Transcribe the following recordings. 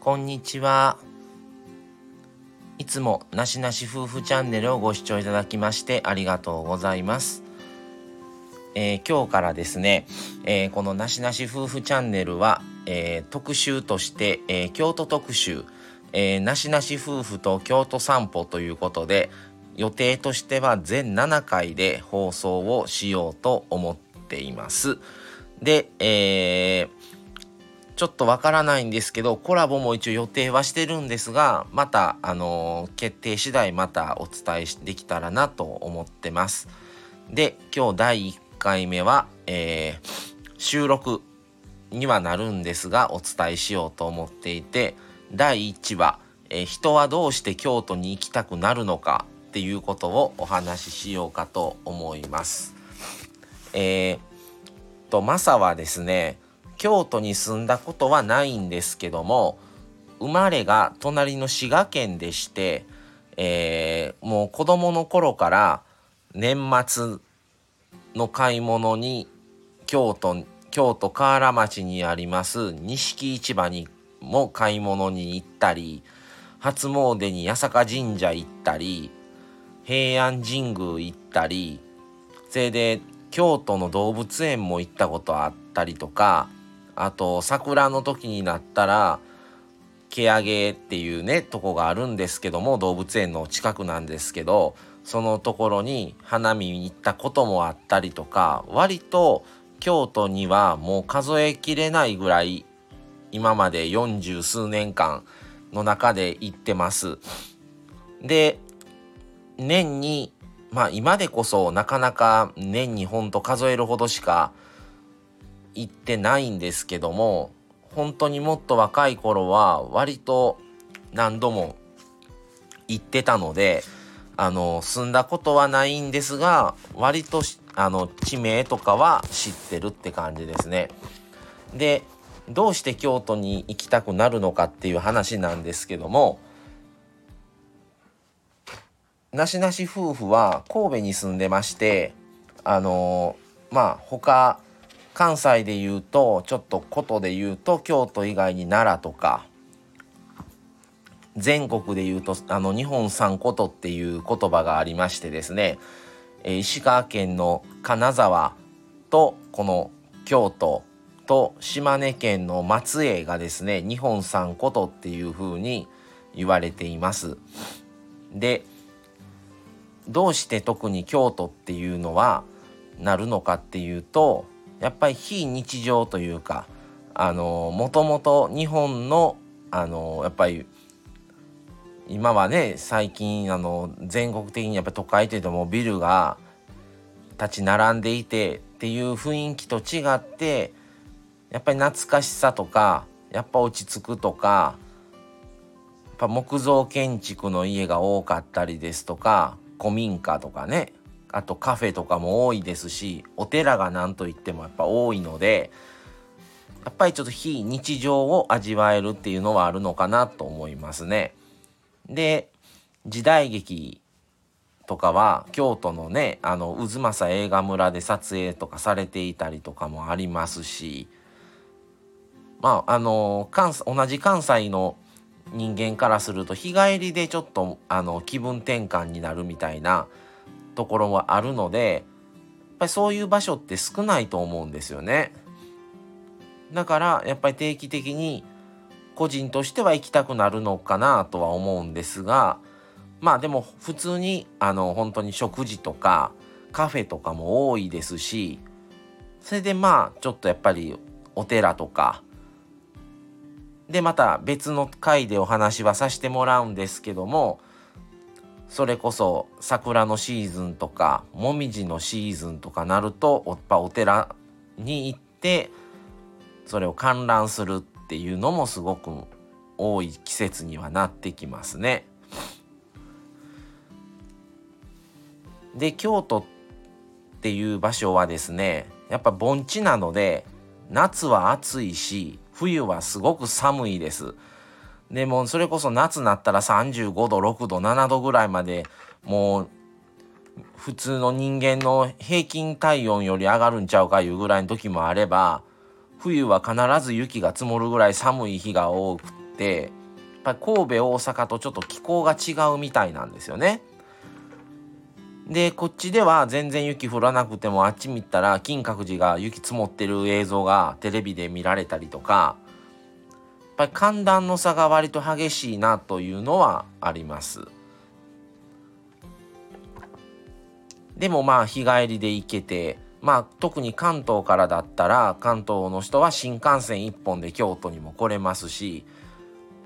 こんにちは。いつもなしなし夫婦チャンネルをご視聴いただきましてありがとうございます。えー、今日からですね、えー、このなしなし夫婦チャンネルは、えー、特集として、え京都特集、えなしなし夫婦と京都散歩ということで予定としては全7回で放送をしようと思っています。で、えー、ちょっとわからないんですけどコラボも一応予定はしてるんですがまたあのー、決定次第またお伝えできたらなと思ってます。で今日第1回目は、えー、収録にはなるんですがお伝えしようと思っていて第1話、えー、人はどうして京都に行きたくなるのかっていうことをお話ししようかと思います。えー、とマサはですね京都に住んだことはないんですけども生まれが隣の滋賀県でして、えー、もう子供の頃から年末の買い物に京都京都河原町にあります錦市場にも買い物に行ったり初詣に八坂神社行ったり平安神宮行ったりそれで京都の動物園も行ったことあったりとかあと桜の時になったら毛上げっていうねとこがあるんですけども動物園の近くなんですけどそのところに花見に行ったこともあったりとか割と京都にはもう数えきれないぐらい今まで40数年間の中で行ってます。で年にまあ今でこそなかなか年にほんと数えるほどしか行ってないんですけども本当にもっと若い頃は割と何度も行ってたのであの住んだことはないんですが割とあの地名とかは知ってるって感じですね。でどうして京都に行きたくなるのかっていう話なんですけどもなしなし夫婦は神戸に住んでましてあのまあ他関西で言うとちょっとことで言うと京都以外に奈良とか全国で言うとあの日本三ことっていう言葉がありましてですね、え石川県の金沢とこの京都と島根県の松江がですね日本三ことっていうふうに言われています。でどうして特に京都っていうのはなるのかっていうとやっぱり非日常というかあのもともと日本のあのやっぱり今はね最近あの全国的にやっぱ都会というともうビルが立ち並んでいてっていう雰囲気と違ってやっぱり懐かしさとかやっぱ落ち着くとかやっぱ木造建築の家が多かったりですとか古民家とかねあとカフェとかも多いですしお寺が何といってもやっぱ多いのでやっぱりちょっと非日常を味わえるっていうのはあるのかなと思いますね。で時代劇とかは京都のねあの渦政映画村で撮影とかされていたりとかもありますしまああの関同じ関西の人間からすると日帰りでちょっとあの気分転換になるみたいなところはあるのでやっぱりそういう場所って少ないと思うんですよね。だからやっぱり定期的に個人としては行きたくなるのかなとは思うんですがまあでも普通にあの本当に食事とかカフェとかも多いですしそれでまあちょっとやっぱりお寺とかでまた別の回でお話はさせてもらうんですけどもそれこそ桜のシーズンとかもみじのシーズンとかなるとやっぱお寺に行ってそれを観覧するっていうのもすごく多い季節にはなってきますね。で京都っていう場所はですねやっぱ盆地なので夏は暑いし冬はすごく寒いです。でもそれこそ夏になったら35度6度7度ぐらいまでもう普通の人間の平均体温より上がるんちゃうかいうぐらいの時もあれば冬は必ず雪が積もるぐらい寒い日が多くってやっぱり神戸大阪とちょっと気候が違うみたいなんですよね。でこっちでは全然雪降らなくてもあっち見たら金閣寺が雪積もってる映像がテレビで見られたりとかぱり寒暖の差が割と激しいなというのはあります。でもまあ日帰りで行けてまあ特に関東からだったら関東の人は新幹線1本で京都にも来れますしや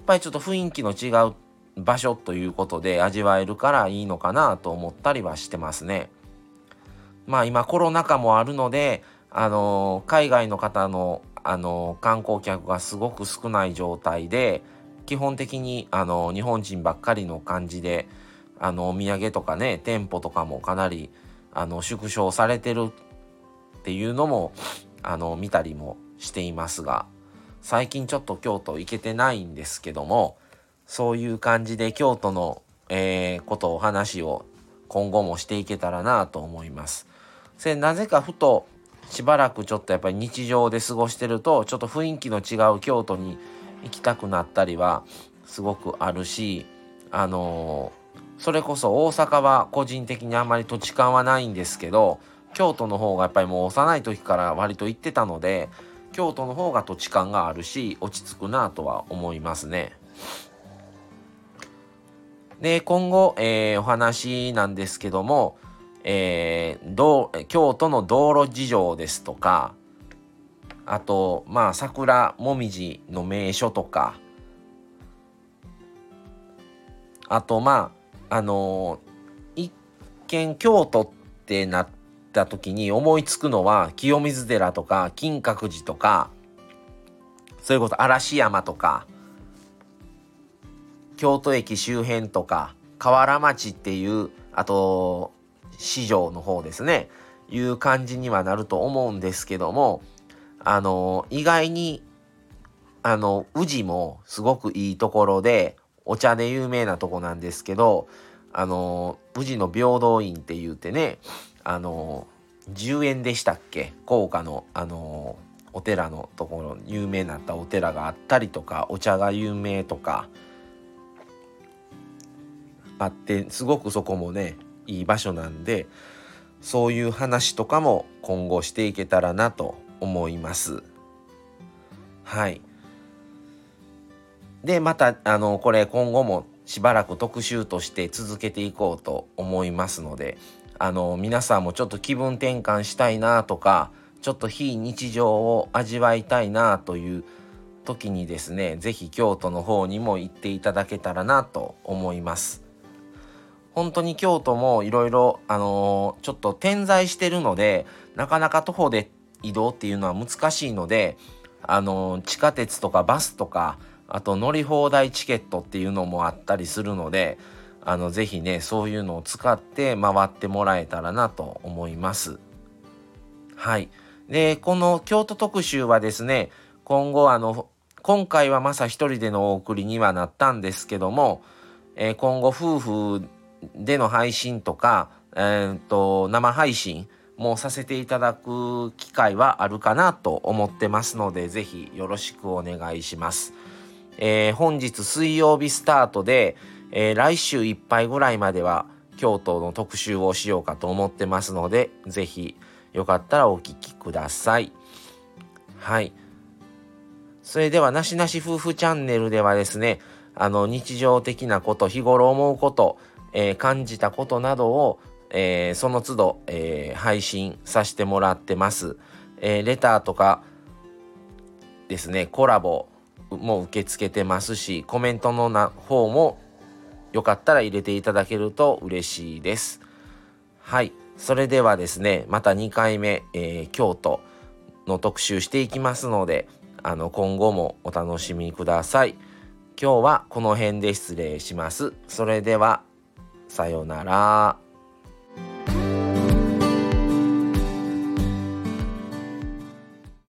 っぱりちょっと雰囲気の違う場所ということで味わえるからいいのかなと思ったりはしてますね。まあ今コロナ禍もあるので、あの海外の方の、あの観光客がすごく少ない状態で基本的に、あの日本人ばっかりの感じであのお土産とかね店舗とかもかなりあの縮小されてるっていうのもあの見たりもしていますが最近ちょっと京都行けてないんですけどもそういう感じで京都の、えー、ことお話を今後もしていけたらなと思います。でなぜかふとしばらくちょっとやっぱり日常で過ごしてるとちょっと雰囲気の違う京都に行きたくなったりはすごくあるしあのー、それこそ大阪は個人的にあんまり土地勘はないんですけど京都の方がやっぱりもう幼い時から割と行ってたので京都の方が土地勘があるし落ち着くなとは思いますね。で、今後、えー、お話なんですけども、えー、京都の道路事情ですとか、あと、まあ、桜もみじの名所とか、あと、まあ、あのー、一見京都ってなった時に思いつくのは、清水寺とか、金閣寺とか、それこそ嵐山とか、京都駅周辺とか河原町っていうあと市場の方ですね。いう感じにはなると思うんですけどもあの意外にあの宇治もすごくいいところでお茶で有名なとこなんですけどあの宇治の平等院って言うてねあの10円でしたっけ？高価のあのお寺のところ有名になったお寺があったりとかお茶が有名とか。あってすごくそこもねいい場所なんでそういう話とかも今後していけたらなと思います。はい。でまたあのこれ今後もしばらく特集として続けていこうと思いますのであの皆さんもちょっと気分転換したいなとかちょっと非日常を味わいたいなという時にですね是非京都の方にも行っていただけたらなと思います。本当に京都もいろいろあのー、ちょっと点在してるのでなかなか徒歩で移動っていうのは難しいのであのー、地下鉄とかバスとかあと乗り放題チケットっていうのもあったりするのであのぜひねそういうのを使って回ってもらえたらなと思います。はい。でこの京都特集はですね今後あの今回はまさ一人でのお送りにはなったんですけども、えー、今後夫婦での配信とか、えーと、生配信もさせていただく機会はあるかなと思ってますので、ぜひよろしくお願いします。えー、本日水曜日スタートで、えー、来週いっぱいぐらいまでは京都の特集をしようかと思ってますので、ぜひよかったらお聴きください。はい。それでは、なしなし夫婦チャンネルではですね、あの、日常的なこと、日頃思うこと、えー、感じたことなどを、えー、その都度、えー、配信させてもらってます。えレターとかですね、コラボも受け付けてますし、コメントのな方もよかったら入れていただけると嬉しいです。はい。それではですね、また2回目、え京都の特集していきますので、あの、今後もお楽しみください。今日はこの辺で失礼します。それでは。さようなら。